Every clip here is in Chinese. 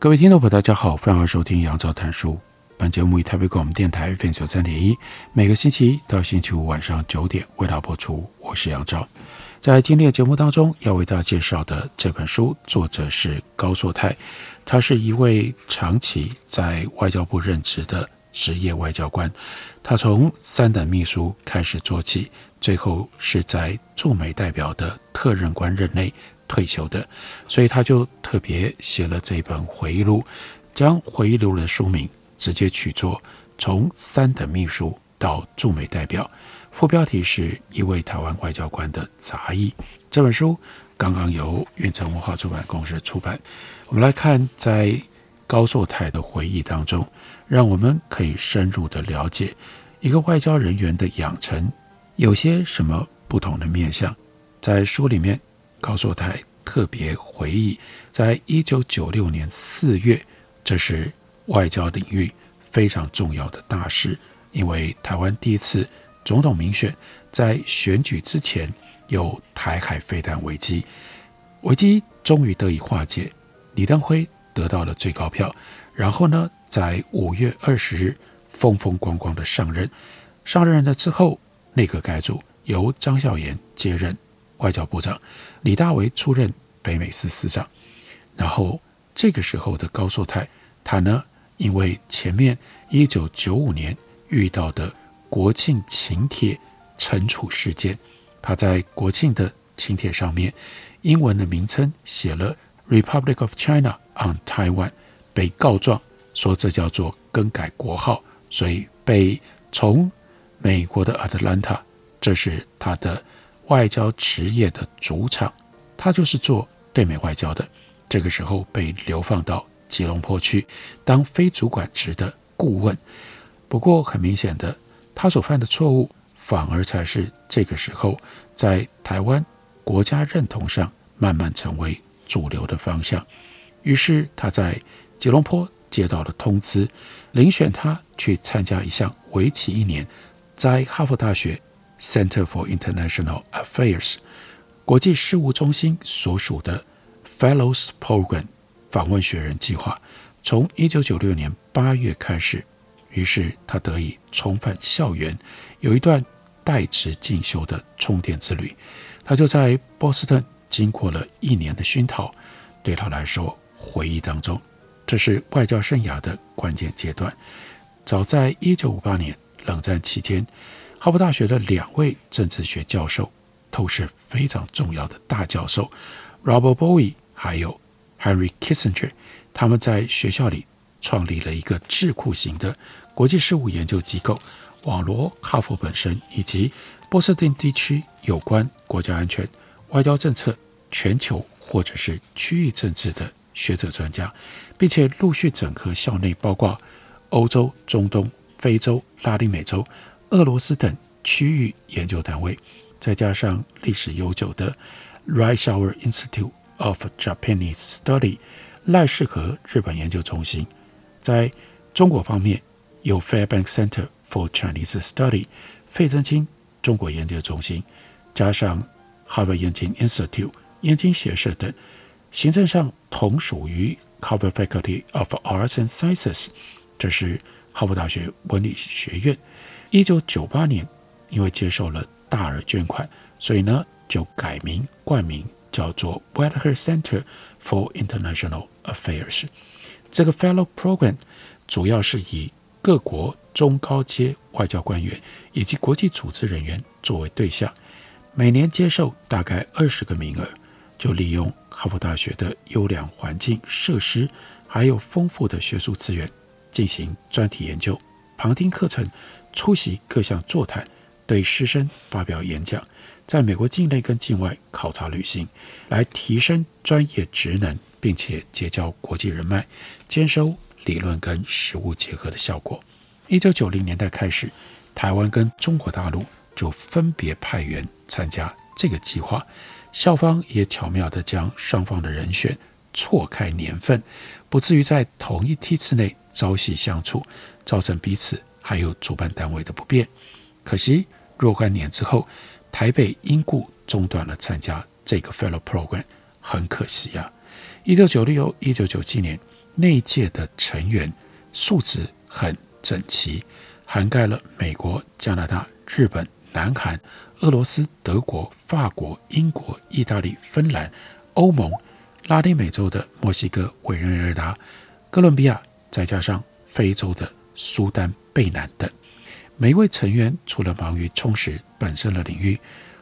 各位听众朋友，大家好，欢迎收听杨照谈书。本节目以台北广播电台 FM 九三点一，每个星期一到星期五晚上九点为大家播出。我是杨照。在今天的节目当中，要为大家介绍的这本书，作者是高硕泰，他是一位长期在外交部任职的职业外交官。他从三等秘书开始做起，最后是在驻美代表的特任官任内。退休的，所以他就特别写了这本回忆录，将回忆录的书名直接取作《从三等秘书到驻美代表》，副标题是一位台湾外交官的杂忆。这本书刚刚由运成文化出版公司出版。我们来看，在高寿泰的回忆当中，让我们可以深入的了解一个外交人员的养成有些什么不同的面相。在书里面。高硕泰特别回忆，在一九九六年四月，这是外交领域非常重要的大事，因为台湾第一次总统民选，在选举之前有台海飞弹危机，危机终于得以化解，李登辉得到了最高票，然后呢，在五月二十日风风光光的上任，上任了之后，内阁改组，由张孝严接任。外交部长李大为出任北美司司长，然后这个时候的高硕泰，他呢，因为前面一九九五年遇到的国庆请帖惩处事件，他在国庆的请帖上面，英文的名称写了 Republic of China on Taiwan，被告状说这叫做更改国号，所以被从美国的 Atlanta，这是他的。外交职业的主场，他就是做对美外交的。这个时候被流放到吉隆坡去当非主管职的顾问。不过很明显的，他所犯的错误反而才是这个时候在台湾国家认同上慢慢成为主流的方向。于是他在吉隆坡接到了通知，遴选他去参加一项为期一年在哈佛大学。Center for International Affairs 国际事务中心所属的 Fellows Program 访问学人计划，从一九九六年八月开始，于是他得以重返校园，有一段代职进修的充电之旅。他就在波士顿经过了一年的熏陶，对他来说，回忆当中，这是外交生涯的关键阶段。早在一九五八年冷战期间。哈佛大学的两位政治学教授都是非常重要的大教授，Robert Bowie 还有 Henry Kissinger，他们在学校里创立了一个智库型的国际事务研究机构，网罗哈佛本身以及波士顿地区有关国家安全、外交政策、全球或者是区域政治的学者专家，并且陆续整合校内包括欧洲、中东、非洲、拉丁美洲。俄罗斯等区域研究单位，再加上历史悠久的 Reischauer Institute of Japanese Study 赖世和日本研究中心，在中国方面有 Fairbank Center for Chinese Study 费正清中国研究中心，加上 Harvard 燕京 Institute 燕京学社等，行政上同属于 Harvard Faculty of Arts and Sciences，这是哈佛大学文理学院。一九九八年，因为接受了大额捐款，所以呢就改名冠名叫做 w e a t h e r Center for International Affairs。这个 Fellow Program 主要是以各国中高阶外交官员以及国际组织人员作为对象，每年接受大概二十个名额，就利用哈佛大学的优良环境设施，还有丰富的学术资源，进行专题研究、旁听课程。出席各项座谈，对师生发表演讲，在美国境内跟境外考察旅行，来提升专业职能，并且结交国际人脉，兼收理论跟实务结合的效果。一九九零年代开始，台湾跟中国大陆就分别派员参加这个计划，校方也巧妙地将双方的人选错开年份，不至于在同一梯次内朝夕相处，造成彼此还有主办单位的不便。可惜若干年之后，台北因故中断了参加这个 Fellow Program，很可惜啊。一九九六、一九九七年那一届的成员素质很整齐，涵盖了美国、加拿大、日本、南韩、俄罗斯、德国、法国、英国、意大利、芬兰、欧盟、拉丁美洲的墨西哥、委内瑞拉、哥伦比亚，再加上非洲的苏丹、贝南等。每一位成员除了忙于充实本身的领域，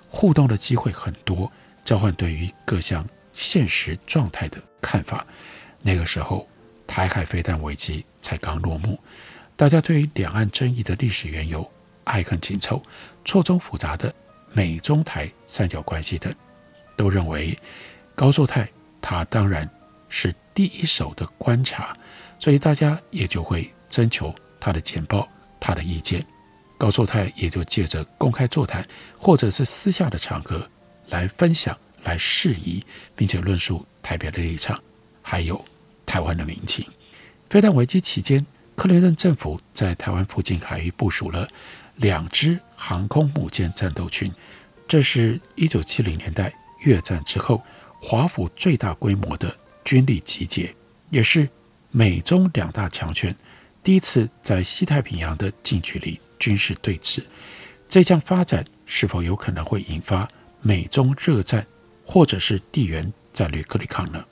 互动的机会很多，交换对于各项现实状态的看法。那个时候，台海飞弹危机才刚落幕，大家对于两岸争议的历史缘由、爱恨情仇、错综复杂的美中台三角关系等，都认为高寿泰他当然是第一手的观察，所以大家也就会征求他的简报、他的意见。高寿泰也就借着公开座谈或者是私下的场合来分享、来释疑，并且论述台北的立场，还有台湾的民情。飞弹危机期间，克林顿政府在台湾附近海域部署了两支航空母舰战斗群，这是一九七零年代越战之后华府最大规模的军力集结，也是美中两大强权第一次在西太平洋的近距离。军事对峙，这项发展是否有可能会引发美中热战，或者是地缘战略对抗呢？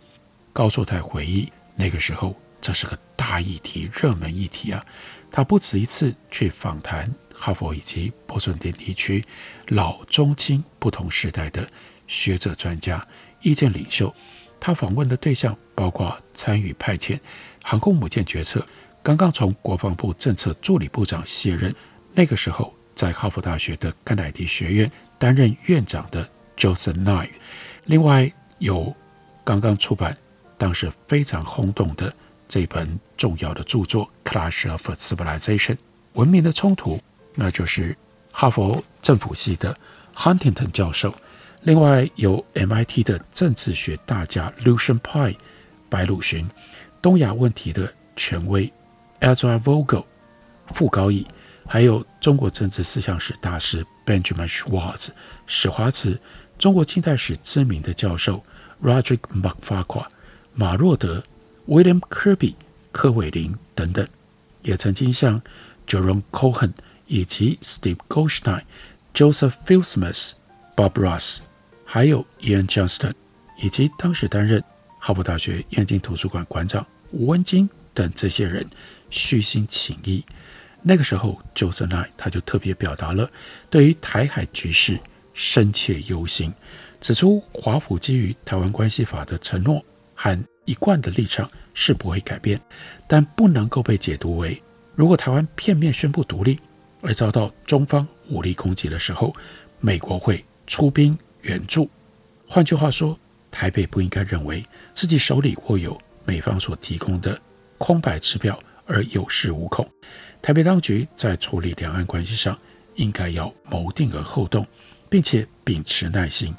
高寿泰回忆，那个时候这是个大议题、热门议题啊！他不止一次去访谈哈佛以及波士顿地区老中青不同时代的学者、专家、意见领袖。他访问的对象包括参与派遣航空母舰决策，刚刚从国防部政策助理部长卸任。那个时候，在哈佛大学的甘乃迪学院担任院长的 Joseph Nye，另外有刚刚出版、当时非常轰动的这本重要的著作《Clash of Civilization》文明的冲突，那就是哈佛政府系的 Huntington 教授，另外有 MIT 的政治学大家 Lucian Pye 白鲁寻，东亚问题的权威 Ezra Vogel 傅高义。还有中国政治思想史大师 Benjamin Schwartz 史华茨，中国近代史知名的教授 Roderick MacFarquhar 马若德、William Kirby 柯伟林等等，也曾经向 Jerome Cohen 以及 Steve Goldstein、Joseph f i l s m i t h、Bob Ross，还有 Ian Johnston，以及当时担任哈佛大学燕京图书馆馆长吴文京等这些人虚心请意。那个时候，Joseph Nye 他就特别表达了对于台海局势深切忧心，指出华府基于《台湾关系法》的承诺和一贯的立场是不会改变，但不能够被解读为如果台湾片面宣布独立而遭到中方武力攻击的时候，美国会出兵援助。换句话说，台北不应该认为自己手里握有美方所提供的空白支票而有恃无恐。台北当局在处理两岸关系上，应该要谋定而后动，并且秉持耐心。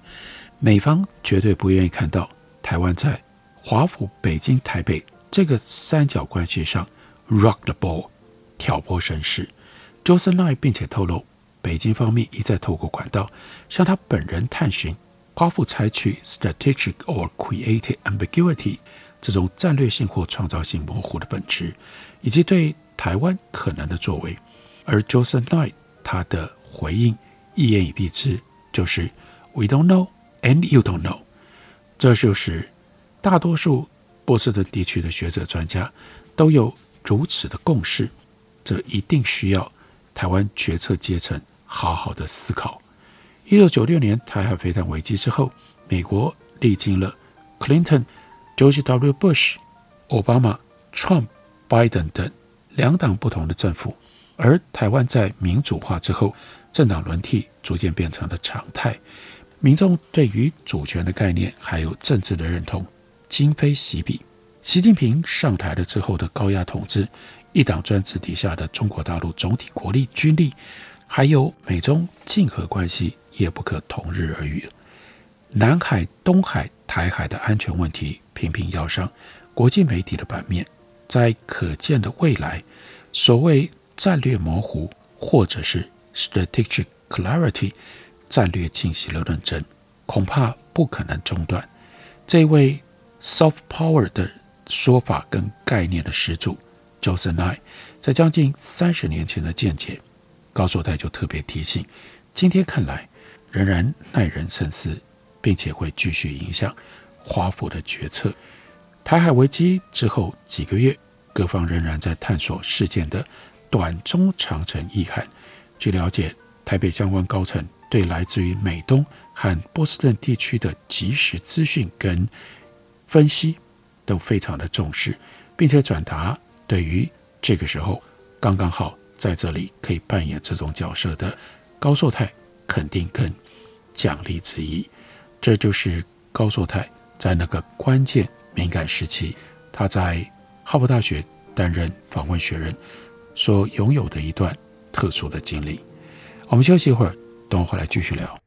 美方绝对不愿意看到台湾在华府、北京、台北这个三角关系上 rock the ball，挑拨身势。Joseph Nye 并且透露，北京方面一再透过管道向他本人探寻华府采取 strategic or creative ambiguity 这种战略性或创造性模糊的本质，以及对。台湾可能的作为，而 Joseph Nye 他的回应一言以蔽之，就是 We don't know and you don't know。这就是大多数波士顿地区的学者专家都有如此的共识。这一定需要台湾决策阶层好好的思考。一九九六年台海飞弹危机之后，美国历经了 Clinton、George W. Bush、奥巴马、Trump、Biden 等。两党不同的政府，而台湾在民主化之后，政党轮替逐渐变成了常态，民众对于主权的概念还有政治的认同，今非昔比。习近平上台了之后的高压统治，一党专制底下的中国大陆总体国力、军力，还有美中竞合关系，也不可同日而语。南海、东海、台海的安全问题频频要上国际媒体的版面，在可见的未来，所谓战略模糊，或者是 strategic clarity，战略清晰的论证，恐怕不可能中断。这位 soft power 的说法跟概念的始祖 Joseph Nye，在将近三十年前的见解，高作泰就特别提醒，今天看来仍然耐人深思，并且会继续影响华府的决策。台海危机之后几个月，各方仍然在探索事件的。短中长程意涵。据了解，台北相关高层对来自于美东和波士顿地区的即时资讯跟分析都非常的重视，并且转达对于这个时候刚刚好在这里可以扮演这种角色的高寿泰肯定跟奖励之意。这就是高寿泰在那个关键敏感时期，他在哈佛大学担任访问学人。所拥有的一段特殊的经历。我们休息一会儿，等我回来继续聊。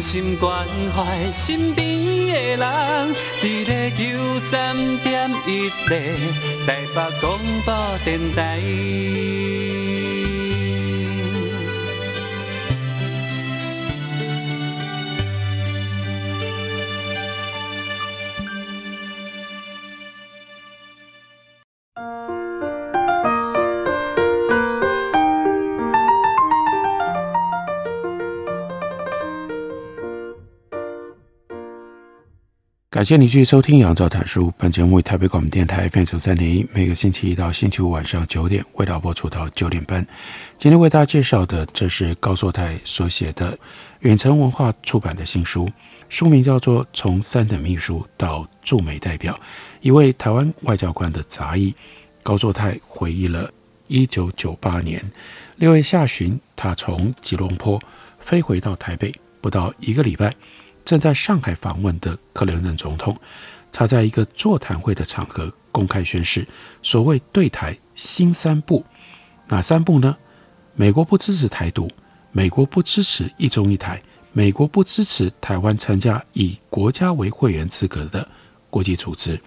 用心关怀身边的人，伫咧九三点一咧台北广播电台。感谢你继续收听《杨照谈书》。本节目为台北广播电台 FM 三点一，每个星期一到星期五晚上九点，为大家播出到九点半。今天为大家介绍的，这是高作泰所写的远城文化出版的新书，书名叫做《从三等秘书到驻美代表：一位台湾外交官的杂忆》。高作泰回忆了1998年六月下旬，他从吉隆坡飞回到台北，不到一个礼拜。正在上海访问的克林顿总统，他在一个座谈会的场合公开宣示所谓对台新三步，哪三步呢？美国不支持台独，美国不支持一中一台，美国不支持台湾参加以国家为会员资格的国际组织。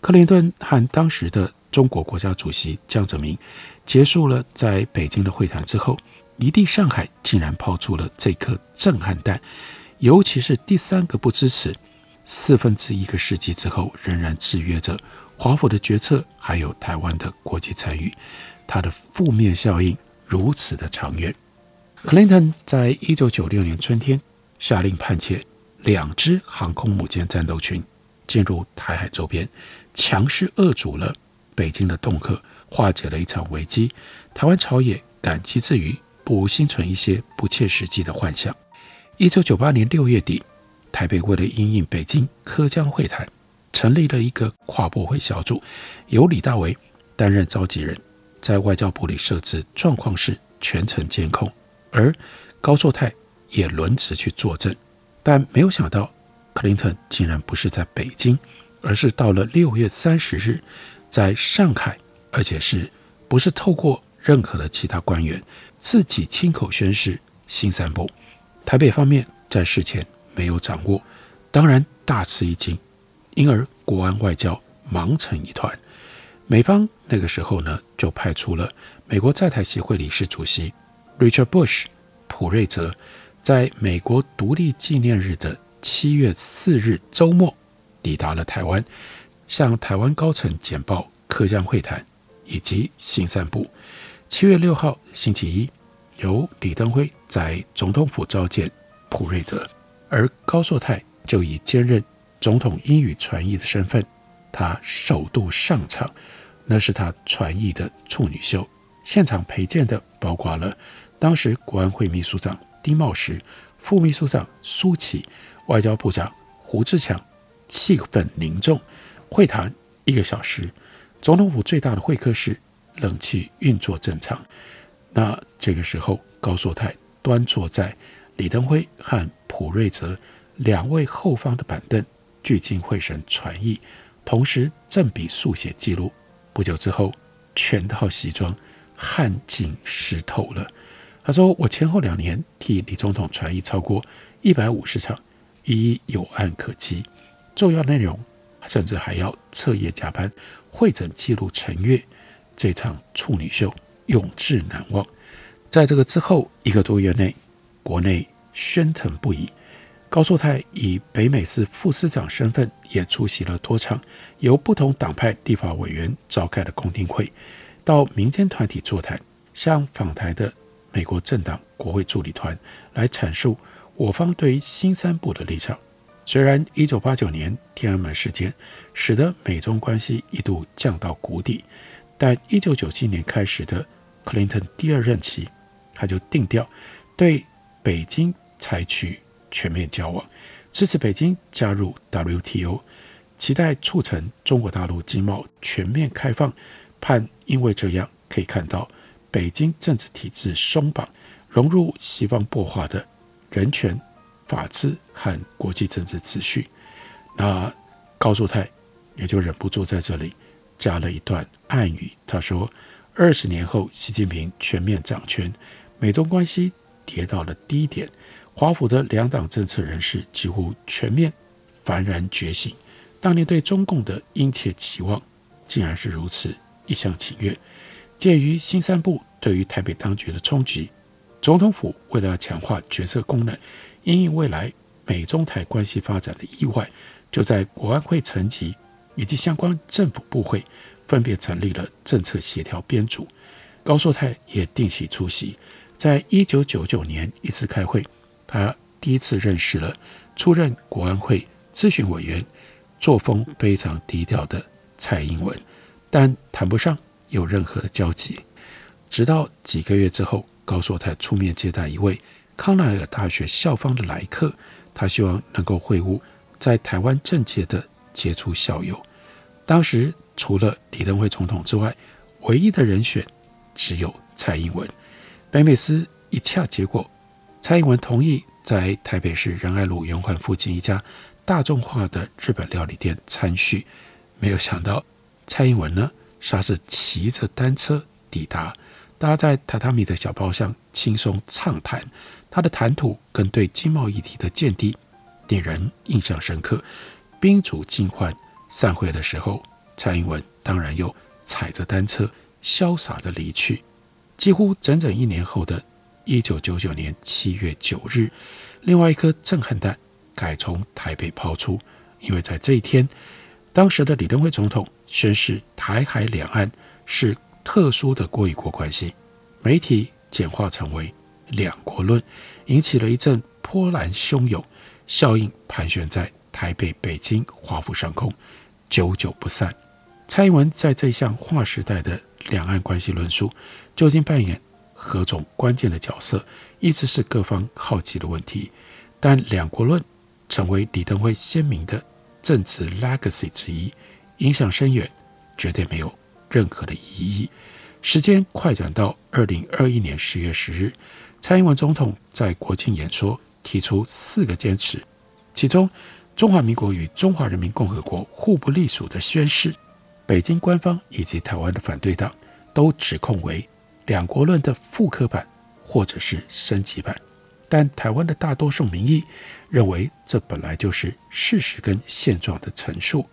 克林顿和当时的中国国家主席江泽民结束了在北京的会谈之后，一地上海竟然抛出了这颗震撼弹。尤其是第三个不支持，四分之一个世纪之后，仍然制约着华府的决策，还有台湾的国际参与，它的负面效应如此的长远。克林顿在一九九六年春天下令派遣两支航空母舰战斗群进入台海周边，强势遏阻了北京的恫吓，化解了一场危机。台湾朝野感激之余，不无心存一些不切实际的幻想。一九九八年六月底，台北为了因应北京科江会谈，成立了一个跨部会小组，由李大为担任召集人，在外交部里设置状况室，全程监控，而高作泰也轮值去作证。但没有想到，克林顿竟然不是在北京，而是到了六月三十日，在上海，而且是不是透过任何的其他官员，自己亲口宣誓新三部。台北方面在事前没有掌握，当然大吃一惊，因而国安外交忙成一团。美方那个时候呢，就派出了美国在台协会理事主席 Richard Bush 普瑞泽，在美国独立纪念日的七月四日周末抵达了台湾，向台湾高层简报柯江会谈以及新三不。七月六号星期一，由李登辉在总统府召见普瑞泽，而高硕泰就以兼任总统英语传译的身份，他首度上场，那是他传译的处女秀。现场陪见的包括了当时国安会秘书长丁茂实、副秘书长苏启、外交部长胡志强，气氛凝重。会谈一个小时，总统府最大的会客室冷气运作正常。那这个时候，高作泰端坐在李登辉和普瑞泽两位后方的板凳，聚精会神传译，同时正笔速写记录。不久之后，全套西装汗尽湿透了。他说：“我前后两年替李总统传译超过一百五十场，一一有案可稽，重要内容甚至还要彻夜加班会诊记录陈阅这场处女秀。”永志难忘。在这个之后一个多月内，国内喧腾不已。高作泰以北美市副司长身份，也出席了多场由不同党派立法委员召开的公听会，到民间团体座谈，向访台的美国政党国会助理团来阐述我方对于新三部的立场。虽然1989年天安门事件使得美中关系一度降到谷底，但1997年开始的克林顿第二任期，他就定调对北京采取全面交往，支持北京加入 WTO，期待促成中国大陆经贸全面开放，盼因为这样可以看到北京政治体制松绑，融入西方擘画的人权、法治和国际政治秩序。那高作泰也就忍不住在这里加了一段暗语，他说。二十年后，习近平全面掌权，美中关系跌到了低点。华府的两党政策人士几乎全面幡然觉醒，当年对中共的殷切期望，竟然是如此一厢情愿。鉴于新三部对于台北当局的冲击，总统府为了强化决策功能，因应未来美中台关系发展的意外，就在国安会层级以及相关政府部会。分别成立了政策协调编组，高作泰也定期出席。在一九九九年一次开会，他第一次认识了出任国安会咨询委员、作风非常低调的蔡英文，但谈不上有任何的交集。直到几个月之后，高作泰出面接待一位康奈尔大学校方的来客，他希望能够会晤在台湾政界的杰出校友。当时。除了李登辉总统之外，唯一的人选只有蔡英文。北美斯一洽结果，蔡英文同意在台北市仁爱路圆环附近一家大众化的日本料理店参叙。没有想到，蔡英文呢，他是骑着单车抵达，搭在榻榻米的小包厢轻松畅谈，他的谈吐跟对经贸议题的见地，令人印象深刻。宾主尽欢，散会的时候。蔡英文当然又踩着单车潇洒地离去。几乎整整一年后的一九九九年七月九日，另外一颗震撼弹改从台北抛出，因为在这一天，当时的李登辉总统宣示台海两岸是特殊的国与国关系，媒体简化成为“两国论”，引起了一阵波澜汹涌，效应盘旋在台北、北京、华府上空，久久不散。蔡英文在这项划时代的两岸关系论述，究竟扮演何种关键的角色，一直是各方好奇的问题。但两国论成为李登辉鲜明的政治 legacy 之一，影响深远，绝对没有任何的疑义。时间快转到二零二一年十月十日，蔡英文总统在国庆演说提出四个坚持，其中中华民国与中华人民共和国互不隶属的宣誓，北京官方以及台湾的反对党都指控为两国论的复刻版或者是升级版。但台湾的大多数民意认为，这本来就是事实跟现状的陈述，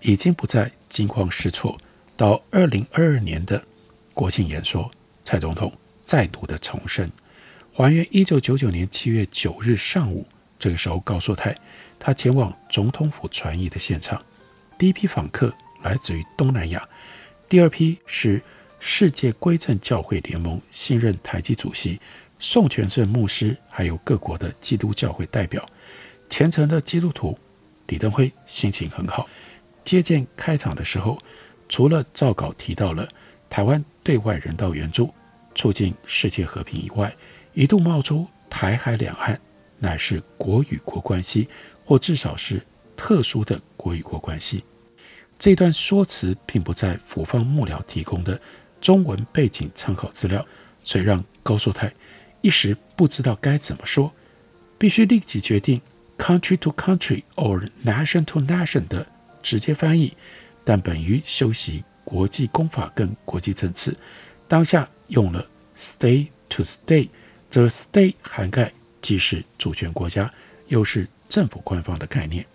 已经不再惊慌失措。到二零二二年的国庆演说，蔡总统再度的重申，还原一九九九年七月九日上午，这个时候高硕泰他前往总统府传译的现场，第一批访客来自于东南亚，第二批是世界归正教会联盟新任台籍主席。宋全胜牧师，还有各国的基督教会代表，虔诚的基督徒，李登辉心情很好。接见开场的时候，除了照稿提到了台湾对外人道援助、促进世界和平以外，一度冒出台海两岸乃是国与国关系，或至少是特殊的国与国关系。这段说辞并不在府方幕僚提供的中文背景参考资料，所以让高硕泰。一时不知道该怎么说，必须立即决定 “country to country” or “nation to nation” 的直接翻译。但本于修习国际公法跟国际政治，当下用了 “state to state”。这 “state” 涵盖既是主权国家，又是政府官方的概念。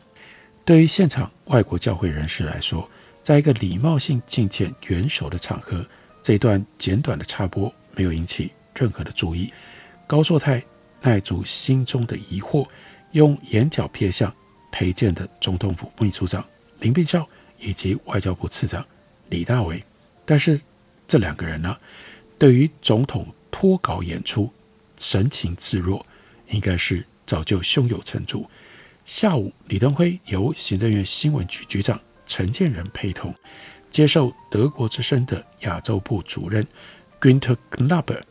对于现场外国教会人士来说，在一个礼貌性觐见元首的场合，这段简短的插播没有引起任何的注意。高硕泰耐住心中的疑惑，用眼角瞥向陪见的总统府秘书长林彬孝以及外交部次长李大为。但是这两个人呢，对于总统脱稿演出神情自若，应该是早就胸有成竹。下午，李登辉由行政院新闻局局长陈建仁陪同，接受德国之声的亚洲部主任 Günter Knabe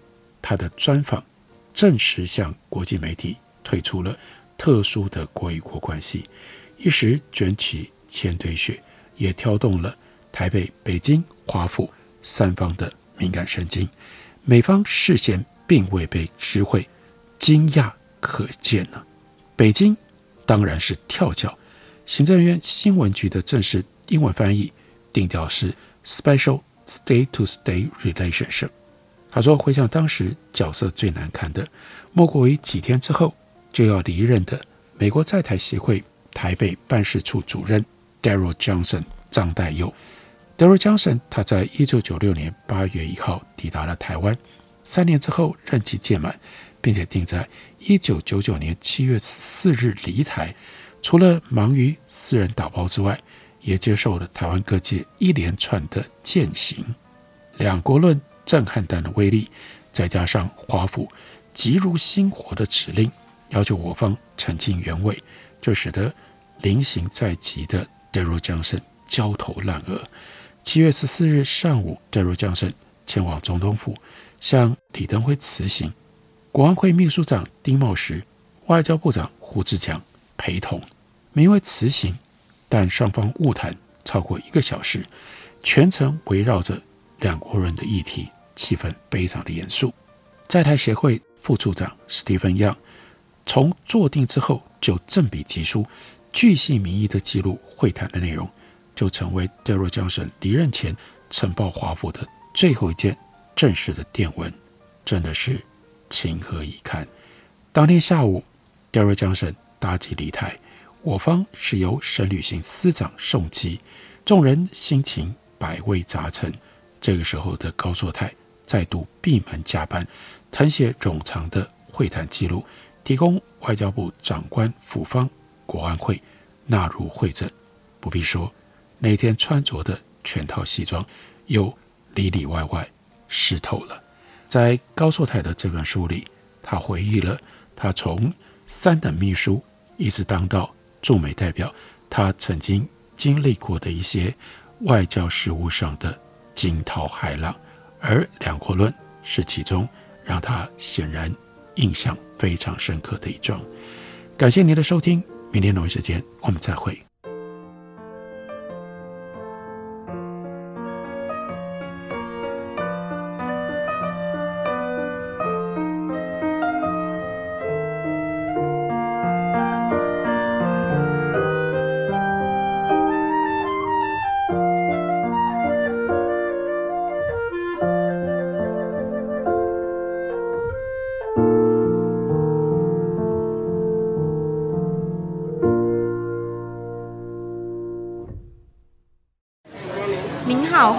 他的专访。正式向国际媒体退出了特殊的国与国关系，一时卷起千堆雪，也挑动了台北、北京、华府三方的敏感神经。美方事先并未被知会，惊讶可见呢。北京当然是跳脚，行政院新闻局的正式英文翻译定调是 “special state-to-state relationship”。他说：“回想当时角色最难堪的，莫过于几天之后就要离任的美国在台协会台北办事处主任 Daryl Johnson 张代佑。Daryl Johnson 他在一九九六年八月一号抵达了台湾，三年之后任期届满，并且定在一九九九年七月十四日离台。除了忙于私人打包之外，也接受了台湾各界一连串的饯行。两国论。”震撼弹的威力，再加上华府急如星火的指令，要求我方澄清原委，就使得临行在即的 Daryl Johnson 焦头烂额。七月十四日上午，Daryl Johnson 前往总统府向李登辉辞行，国安会秘书长丁茂实、外交部长胡志强陪同，名为辞行，但双方晤谈超过一个小时，全程围绕着两国人的议题。气氛非常的严肃，在台协会副处长史蒂芬·杨从坐定之后就正笔疾书，巨细靡遗的记录会谈的内容，就成为 Daryl Johnson 离任前呈报华府的最后一件正式的电文，真的是情何以堪。当天下午调入江省搭机离台，我方是由沈履行司长送机，众人心情百味杂陈。这个时候的高作泰。再度闭门加班，誊写冗长的会谈记录，提供外交部长官府方国安会纳入会诊。不必说，那天穿着的全套西装又里里外外湿透了。在高硕泰的这本书里，他回忆了他从三等秘书一直当到驻美代表，他曾经经历过的一些外交事务上的惊涛骇浪。而两国论是其中让他显然印象非常深刻的一桩。感谢您的收听。明天同一时间我们再会。